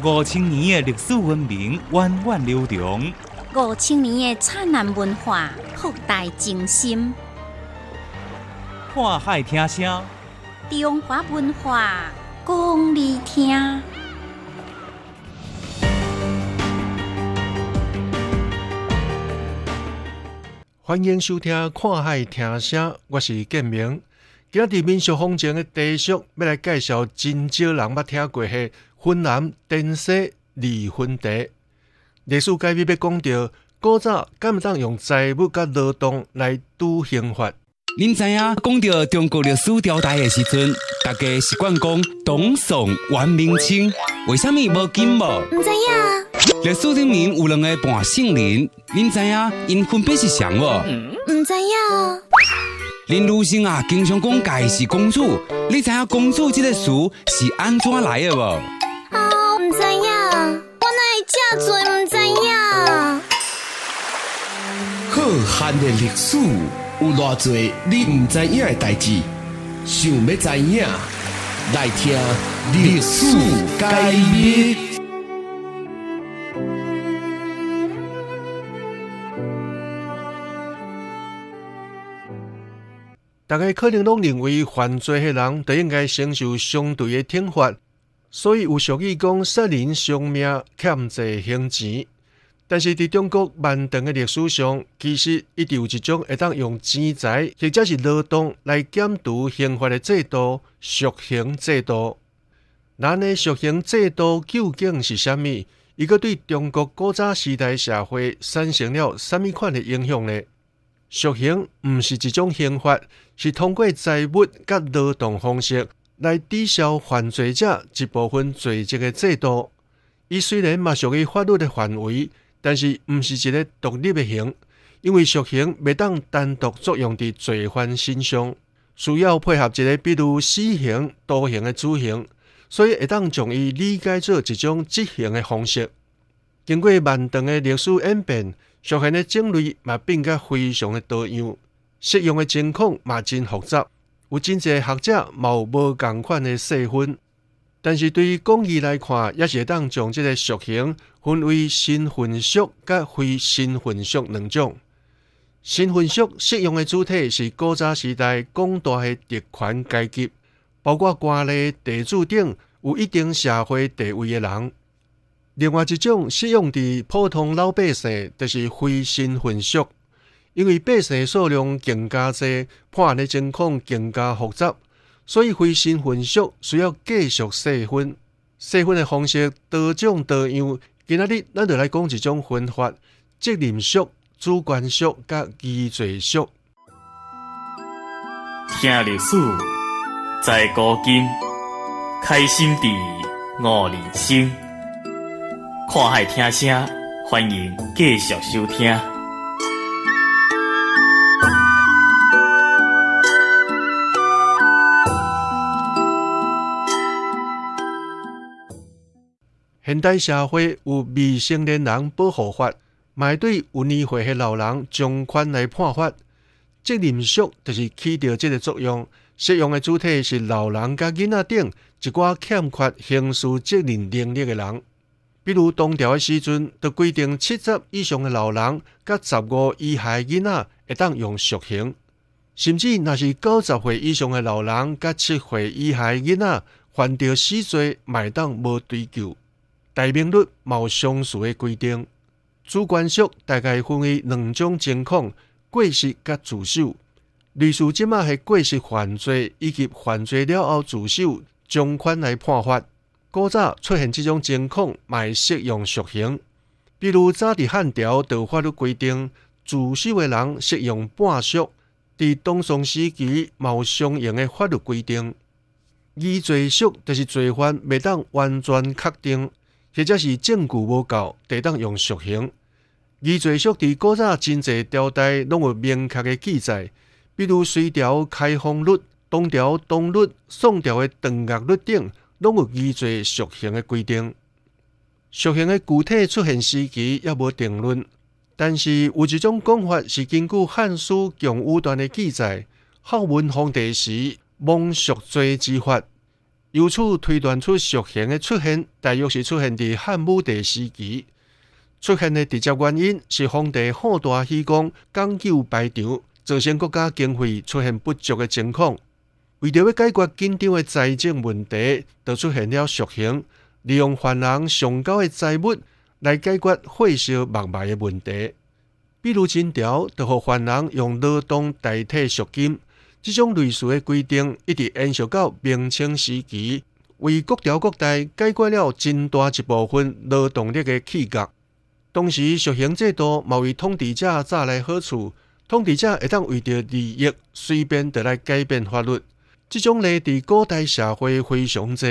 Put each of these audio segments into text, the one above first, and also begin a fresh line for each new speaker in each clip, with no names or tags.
五千年的历史文明源远流长，
五千年的灿烂文化博大精深。
看海听声，
中华文化讲你听。
欢迎收听《看海听声》，我是建明。今日民俗风情的地俗，要来介绍真少人捌听过的云南滇西离婚地。历史解密要讲到，古早敢毋当用财物甲劳动来拄刑罚。
您知影讲到中国历史朝代的时阵，大家习惯讲董宋元明清，为什么无金无？
唔知影，
历史里面有两个半姓林，您知影因分别是谁无？
唔知影，
林如生啊，经常讲家是公主，你知影公主这个词是安怎来的无？
唔知影，我哪会这多唔知影？
浩瀚的历史有偌多你唔知影？的代志，想要知影，来听历史解密。
大家可能拢认为犯罪的人都应该承受相对的惩罚，所以有俗语讲杀人偿命，欠债还钱。但是伫中国漫长的历史上，其实一直有一种会当用钱财或者是劳动来减除刑罚的制度——赎刑制度。咱的赎刑制度究竟是啥物？伊个对中国古早时代社会产生了啥物款的影响呢？赎刑毋是一种刑罚，是通过财物甲劳动方式来抵消犯罪者一部分罪责的制度。伊虽然嘛属于法律的范围，但是毋是一个独立的刑，因为赎刑未当单独作用伫罪犯身上，需要配合一个比如死刑、徒刑的主刑，所以会当将伊理解做一种执行的方式。经过漫长的历史演变，赎刑的种类嘛变甲非常的多样，适用的情况嘛真复杂，有真侪学者嘛有无共款的细分。但是对于广义来看，也是会当将即个赎刑分为身份赎甲非身份赎两种。身份赎适用的主体是古早时代广大的特权阶级，包括官吏、地主等有一定社会地位的人。另外一种适用伫普通老百姓，就是非身份赎，因为百姓数量更加多，判案的情况更加复杂。所以非身份赎需要继续细分，细分的方式多种多样。今仔日咱就来讲一种分法：责任赎、主观赎、甲疑罪赎。
听历史，在古今，开心地悟人生。看海听声，欢迎继续收听。
现代社会有未成年人保护法，嘛会对有年岁的老人从宽来判罚。责任赎就是起到这个作用，适用的主体是老人甲囡仔等一寡欠缺刑事责任能力的人。比如唐朝的时阵，就规定七十以上的老人甲十五以下的囡仔会当用赎刑，甚至若是九十岁以上的老人甲七岁以下的囡仔犯着死罪，嘛会当无追究。大明律冇相似的规定，主观赎大概分为两种情况：过失甲自首。律师即马系过失犯罪以及犯罪了后自首，将款来判罚。古早出现这种情况，卖适用赎刑。比如早伫汉朝就法律规定，自首的人适用半赎。伫东宋时期，冇相应的法律规定。疑罪赎就是罪犯未当完全确定。或者是证据无够，得当用赎刑。疑罪赎伫古早真济朝代拢有明确的记载，比如隋朝开封律、东朝东律、宋朝的断崖律等，拢有疑罪赎刑的规定。赎刑的具体出现时期也无定论，但是有一种讲法是根据《汉书·强武段》的记载，孝文皇帝时蒙赎罪之法。由此推断出属性的出现，大约是出现伫汉武帝时期。出现的直接原因是皇帝好大喜功，讲究排场，造成国家经费出现不足的情况。为着要解决紧张的财政问题，就出现了属性，利用犯人上高的财物来解决会烧买卖的问题。比如金条，就互犯人用劳动代替赎金。这种类似的规定一直延续到明清时期，为各朝各代解决了真大一部分劳动力的契约。同时，实行制度嘛为统治者带来好处，统治者会当为着利益随便地来改变法律。这种例伫古代社会非常多，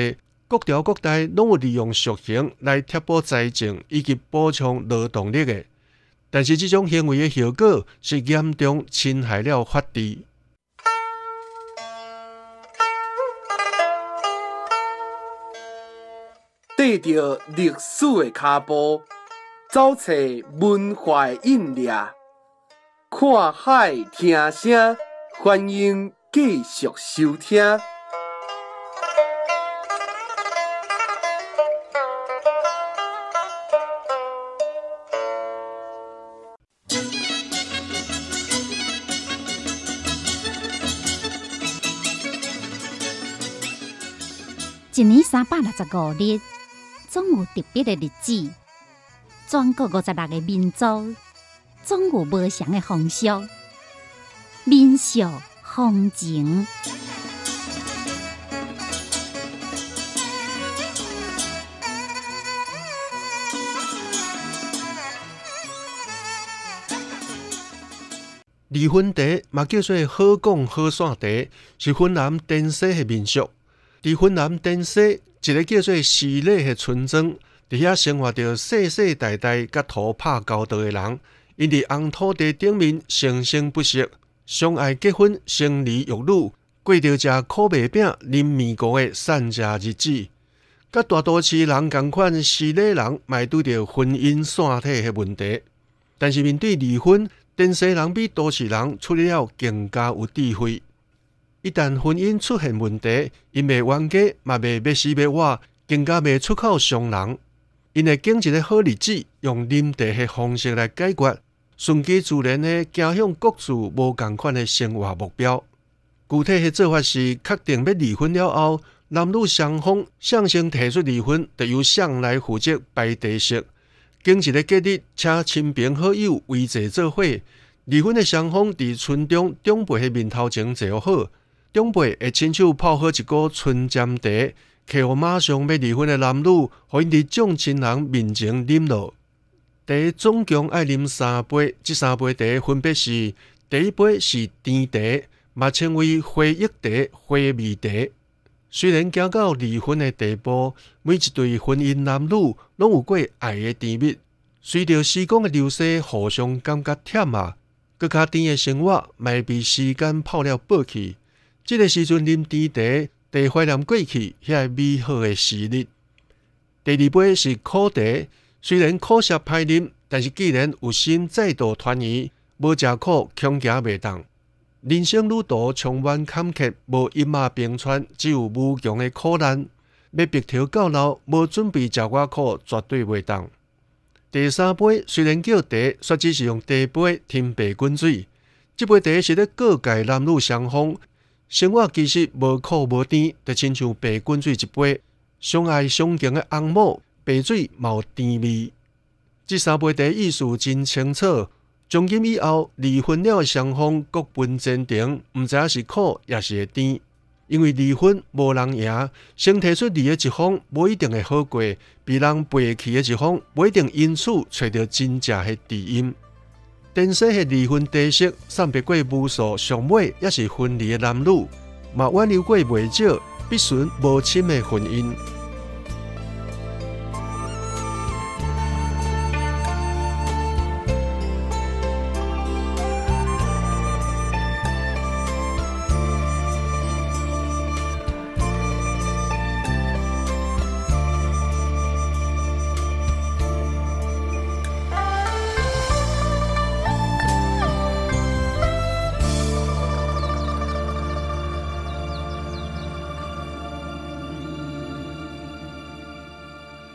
各朝各代拢有利用实行来贴补财政以及补充劳动力的。但是，这种行为的效果是严重侵害了法治。
缀着历史的脚步，走找文化的印掠，看海听声，欢迎继续收听。
一年三百六十五日。有特别的日子，全国五十六个民族总有不同的风俗、民俗、风情。
离婚茶嘛叫做好讲好散茶，是云南滇西的民俗。伫云南滇西。一个叫做喜礼的村庄，伫遐生活着世世代代甲土拍交道的人，因伫红土地顶面生生不息，相爱结婚、生儿育女，过着食苦麦饼、啉面糊的善家日子。甲大都市人共款，喜礼人卖拄着婚姻散体的问题。但是面对离婚，滇西人比都市人处理了更加有智慧。一旦婚姻出现问题，因未冤家，嘛未要死要活，更加未出口伤人。因会经一个好日子，用啉茶的方式来解决，顺其自然的走向各自无共款的生活目标。具体的做法是，确定要离婚了后，男女双方向先提出离婚，就由相来负责摆地席，经一个节日，请亲朋好友围坐做伙。离婚的双方伫村中长辈的面头前坐好。长辈会亲手泡好一个春煎茶，客户马上要离婚的男女，可以伫众亲人面前饮落。茶总共爱啉三杯，这三杯茶分别是：第一杯是甜茶，嘛称为回忆茶、回味茶。虽然行到离婚的地步，每一对婚姻男女拢有过爱的甜蜜，随着时光的流逝，互相感觉忝啊，更较甜的生活，卖被时间泡了过去。这个时阵啉甜茶，茶怀念过去遐美好的时日。第二杯是苦茶，虽然苦涩歹啉，但是既然有心再度团圆，无食苦恐惊袂当。人生旅途充满坎坷，无一马平川，只有无穷的苦难。要白头到老，无准备食我苦，绝对袂当。第三杯虽然叫茶，却只是用茶杯添白滚水。这杯茶是咧各界男女双方。生活其实无苦无甜，就亲像白滚水一杯，相爱相敬的翁某，白水冇甜味。这三杯茶意思真清楚。从今以后，离婚了的双方各奔前程，毋知影是苦也是会甜。因为离婚无人赢，先提出离的一方无一定会好过，被人背弃的一方无一定因此找到真正的知音。电视的离婚知识，散别过无数上尾也是分离的男女，嘛挽留过未少必须无亲的婚姻。